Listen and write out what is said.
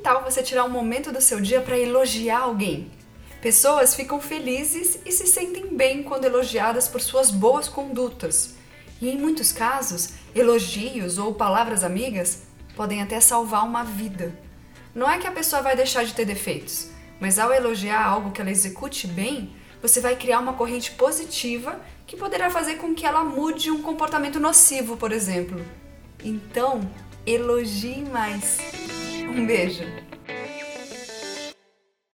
tal você tirar um momento do seu dia para elogiar alguém? Pessoas ficam felizes e se sentem bem quando elogiadas por suas boas condutas. E em muitos casos, elogios ou palavras amigas podem até salvar uma vida. Não é que a pessoa vai deixar de ter defeitos, mas ao elogiar algo que ela execute bem, você vai criar uma corrente positiva que poderá fazer com que ela mude um comportamento nocivo, por exemplo. Então, elogie mais. Um beijo!